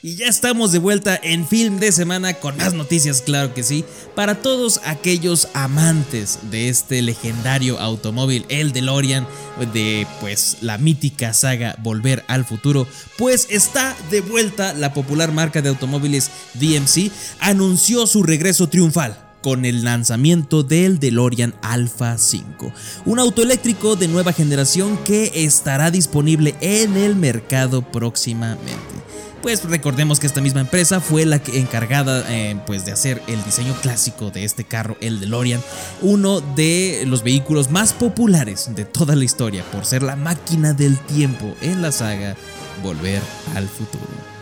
Y ya estamos de vuelta en Film de Semana con más noticias, claro que sí, para todos aquellos amantes de este legendario automóvil, el DeLorean, de pues la mítica saga Volver al Futuro, pues está de vuelta la popular marca de automóviles DMC, anunció su regreso triunfal con el lanzamiento del DeLorean Alpha 5, un auto eléctrico de nueva generación que estará disponible en el mercado próximamente pues recordemos que esta misma empresa fue la que encargada eh, pues de hacer el diseño clásico de este carro, el DeLorean, uno de los vehículos más populares de toda la historia por ser la máquina del tiempo en la saga Volver al Futuro.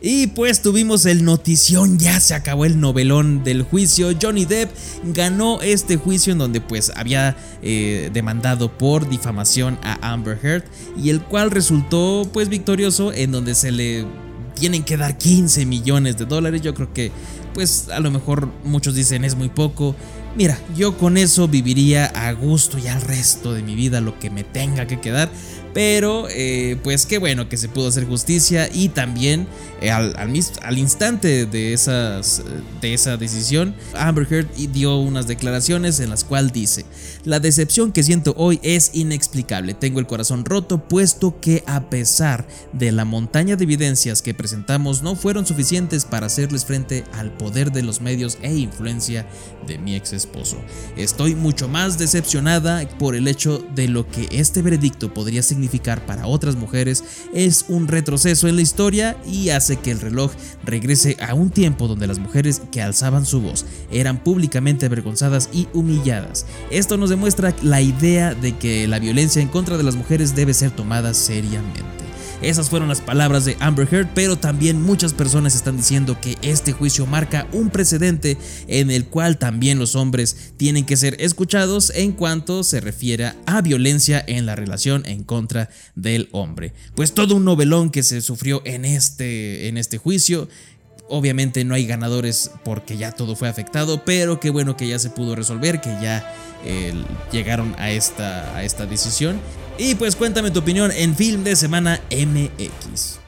Y pues tuvimos el notición, ya se acabó el novelón del juicio. Johnny Depp ganó este juicio en donde pues había eh, demandado por difamación a Amber Heard y el cual resultó pues victorioso en donde se le tienen que dar 15 millones de dólares. Yo creo que pues a lo mejor muchos dicen es muy poco. Mira, yo con eso viviría a gusto y al resto de mi vida lo que me tenga que quedar. Pero eh, pues qué bueno que se pudo hacer justicia y también eh, al, al, instante de, esas, de esa decisión, Amber Heard dio unas declaraciones en las cuales dice, la decepción que siento hoy es inexplicable, tengo el corazón roto puesto que a pesar de la montaña de evidencias que presentamos no fueron suficientes para hacerles frente al poder de los medios e influencia de mi ex esposo. Estoy mucho más decepcionada por el hecho de lo que este veredicto podría significar para otras mujeres es un retroceso en la historia y hace que el reloj regrese a un tiempo donde las mujeres que alzaban su voz eran públicamente avergonzadas y humilladas. Esto nos demuestra la idea de que la violencia en contra de las mujeres debe ser tomada seriamente. Esas fueron las palabras de Amber Heard, pero también muchas personas están diciendo que este juicio marca un precedente en el cual también los hombres tienen que ser escuchados en cuanto se refiere a violencia en la relación en contra del hombre. Pues todo un novelón que se sufrió en este, en este juicio. Obviamente no hay ganadores porque ya todo fue afectado, pero qué bueno que ya se pudo resolver, que ya eh, llegaron a esta, a esta decisión. Y pues cuéntame tu opinión en Film de Semana MX.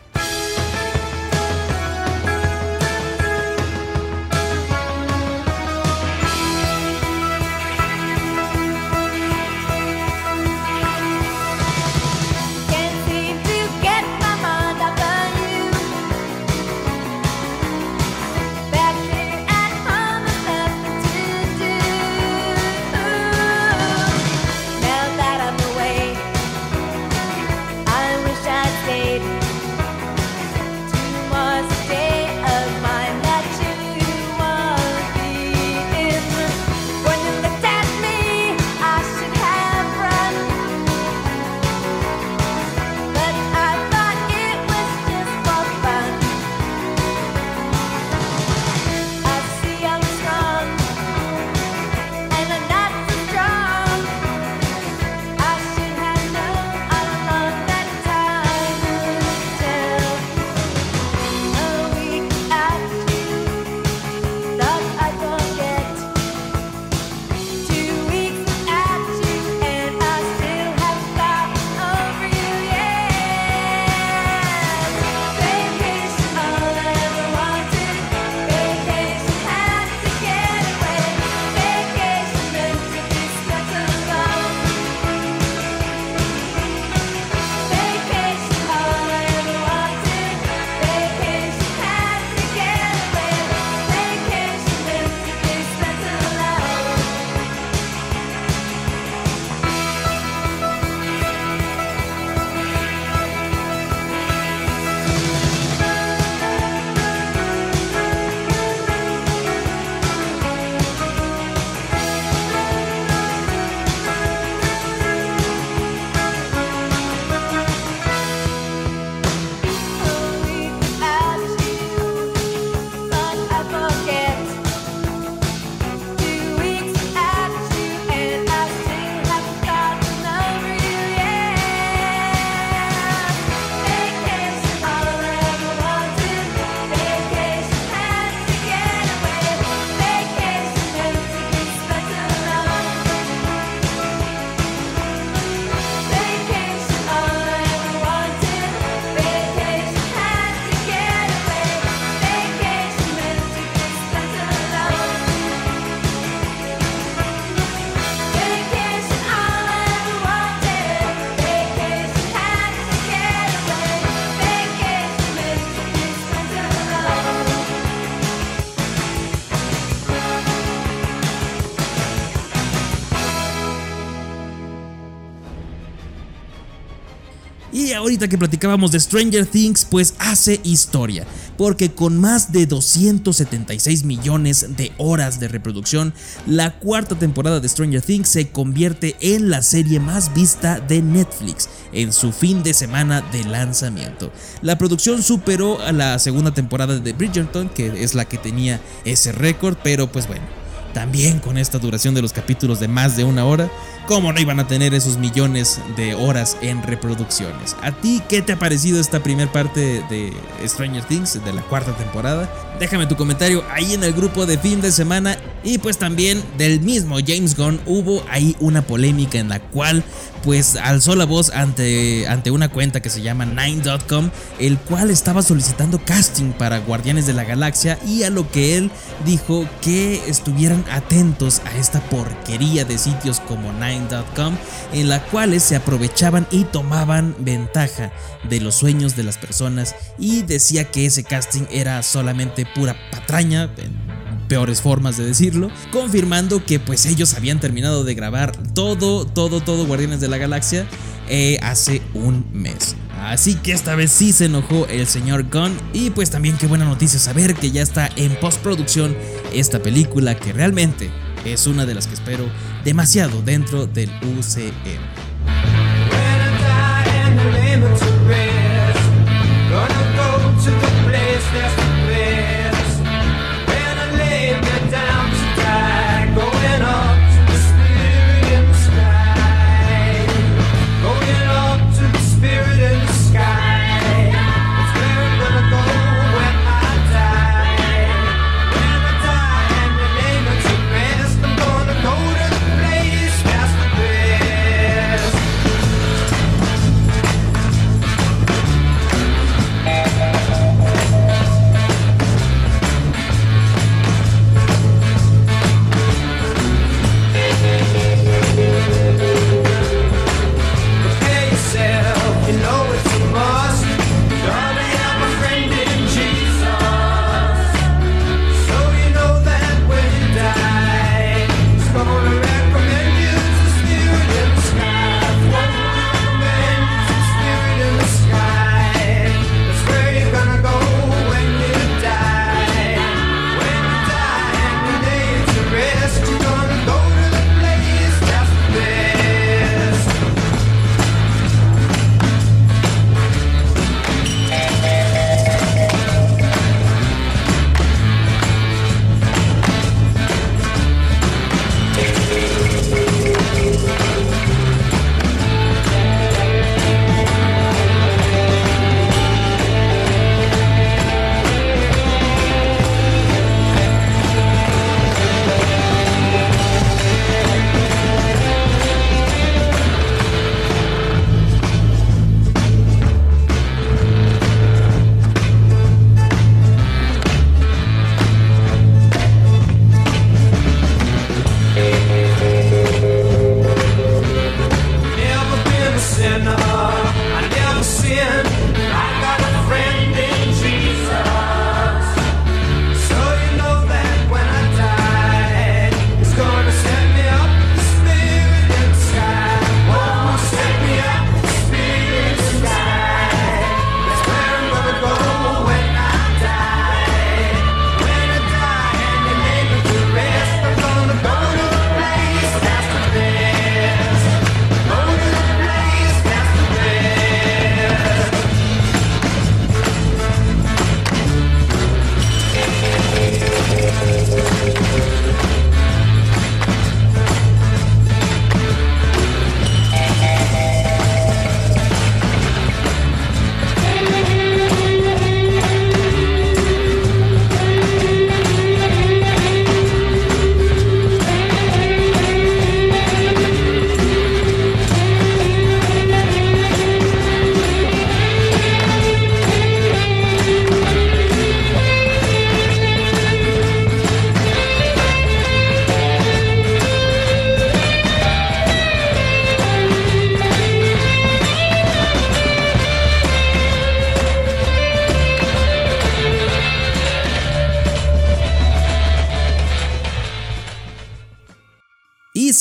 Ahorita que platicábamos de Stranger Things, pues hace historia, porque con más de 276 millones de horas de reproducción, la cuarta temporada de Stranger Things se convierte en la serie más vista de Netflix en su fin de semana de lanzamiento. La producción superó a la segunda temporada de Bridgerton, que es la que tenía ese récord, pero pues bueno, también con esta duración de los capítulos de más de una hora, ¿cómo no iban a tener esos millones de horas en reproducciones? ¿A ti qué te ha parecido esta primera parte de Stranger Things, de la cuarta temporada? Déjame tu comentario ahí en el grupo de fin de semana y pues también del mismo James Gunn hubo ahí una polémica en la cual pues alzó la voz ante, ante una cuenta que se llama Nine.com, el cual estaba solicitando casting para Guardianes de la Galaxia y a lo que él dijo que estuvieran atentos a esta porquería de sitios como Nine.com en la cuales se aprovechaban y tomaban ventaja de los sueños de las personas y decía que ese casting era solamente pura patraña peores formas de decirlo, confirmando que pues ellos habían terminado de grabar todo, todo, todo Guardianes de la Galaxia eh, hace un mes. Así que esta vez sí se enojó el señor Gunn y pues también qué buena noticia saber que ya está en postproducción esta película que realmente es una de las que espero demasiado dentro del UCM.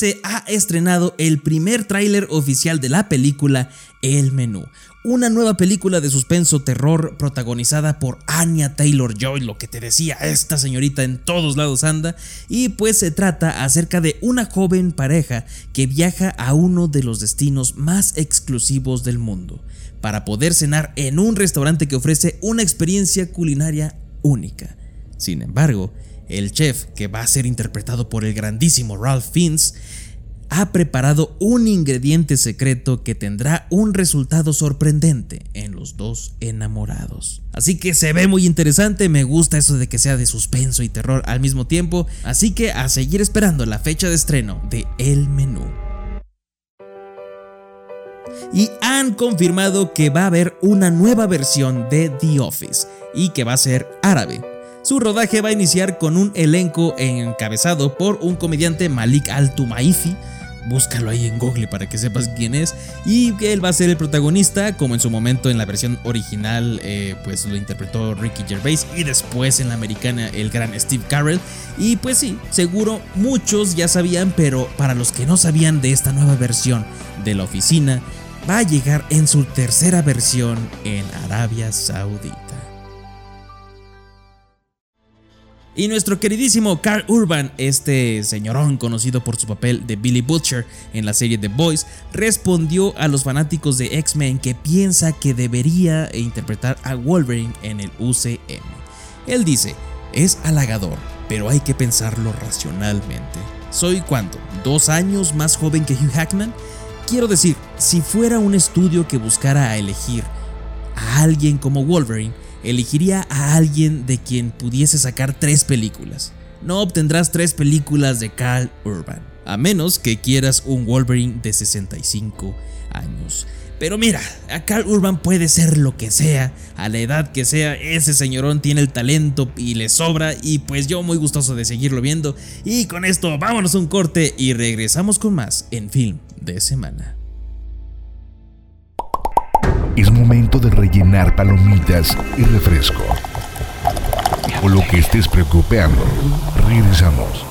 Se ha estrenado el primer tráiler oficial de la película El Menú, una nueva película de suspenso terror protagonizada por Anya Taylor Joy, lo que te decía, esta señorita en todos lados anda, y pues se trata acerca de una joven pareja que viaja a uno de los destinos más exclusivos del mundo, para poder cenar en un restaurante que ofrece una experiencia culinaria única. Sin embargo, el chef, que va a ser interpretado por el grandísimo Ralph Fiennes, ha preparado un ingrediente secreto que tendrá un resultado sorprendente en los dos enamorados. Así que se ve muy interesante, me gusta eso de que sea de suspenso y terror al mismo tiempo, así que a seguir esperando la fecha de estreno de El Menú. Y han confirmado que va a haber una nueva versión de The Office y que va a ser árabe. Su rodaje va a iniciar con un elenco encabezado por un comediante Malik Al-Tumaifi, búscalo ahí en Google para que sepas quién es. Y que él va a ser el protagonista, como en su momento en la versión original, eh, pues lo interpretó Ricky Gervais. Y después en la americana, el gran Steve Carell. Y pues sí, seguro muchos ya sabían, pero para los que no sabían de esta nueva versión de la oficina, va a llegar en su tercera versión en Arabia Saudita. Y nuestro queridísimo Carl Urban, este señorón conocido por su papel de Billy Butcher en la serie The Boys, respondió a los fanáticos de X-Men que piensa que debería interpretar a Wolverine en el UCM. Él dice, es halagador, pero hay que pensarlo racionalmente. ¿Soy cuánto? ¿Dos años más joven que Hugh Hackman? Quiero decir, si fuera un estudio que buscara elegir a alguien como Wolverine, elegiría a alguien de quien pudiese sacar tres películas. No obtendrás tres películas de Carl Urban, a menos que quieras un Wolverine de 65 años. Pero mira, a Carl Urban puede ser lo que sea, a la edad que sea, ese señorón tiene el talento y le sobra y pues yo muy gustoso de seguirlo viendo. Y con esto vámonos a un corte y regresamos con más en Film de Semana. Es momento de rellenar palomitas y refresco. O lo que estés preocupando. Regresamos.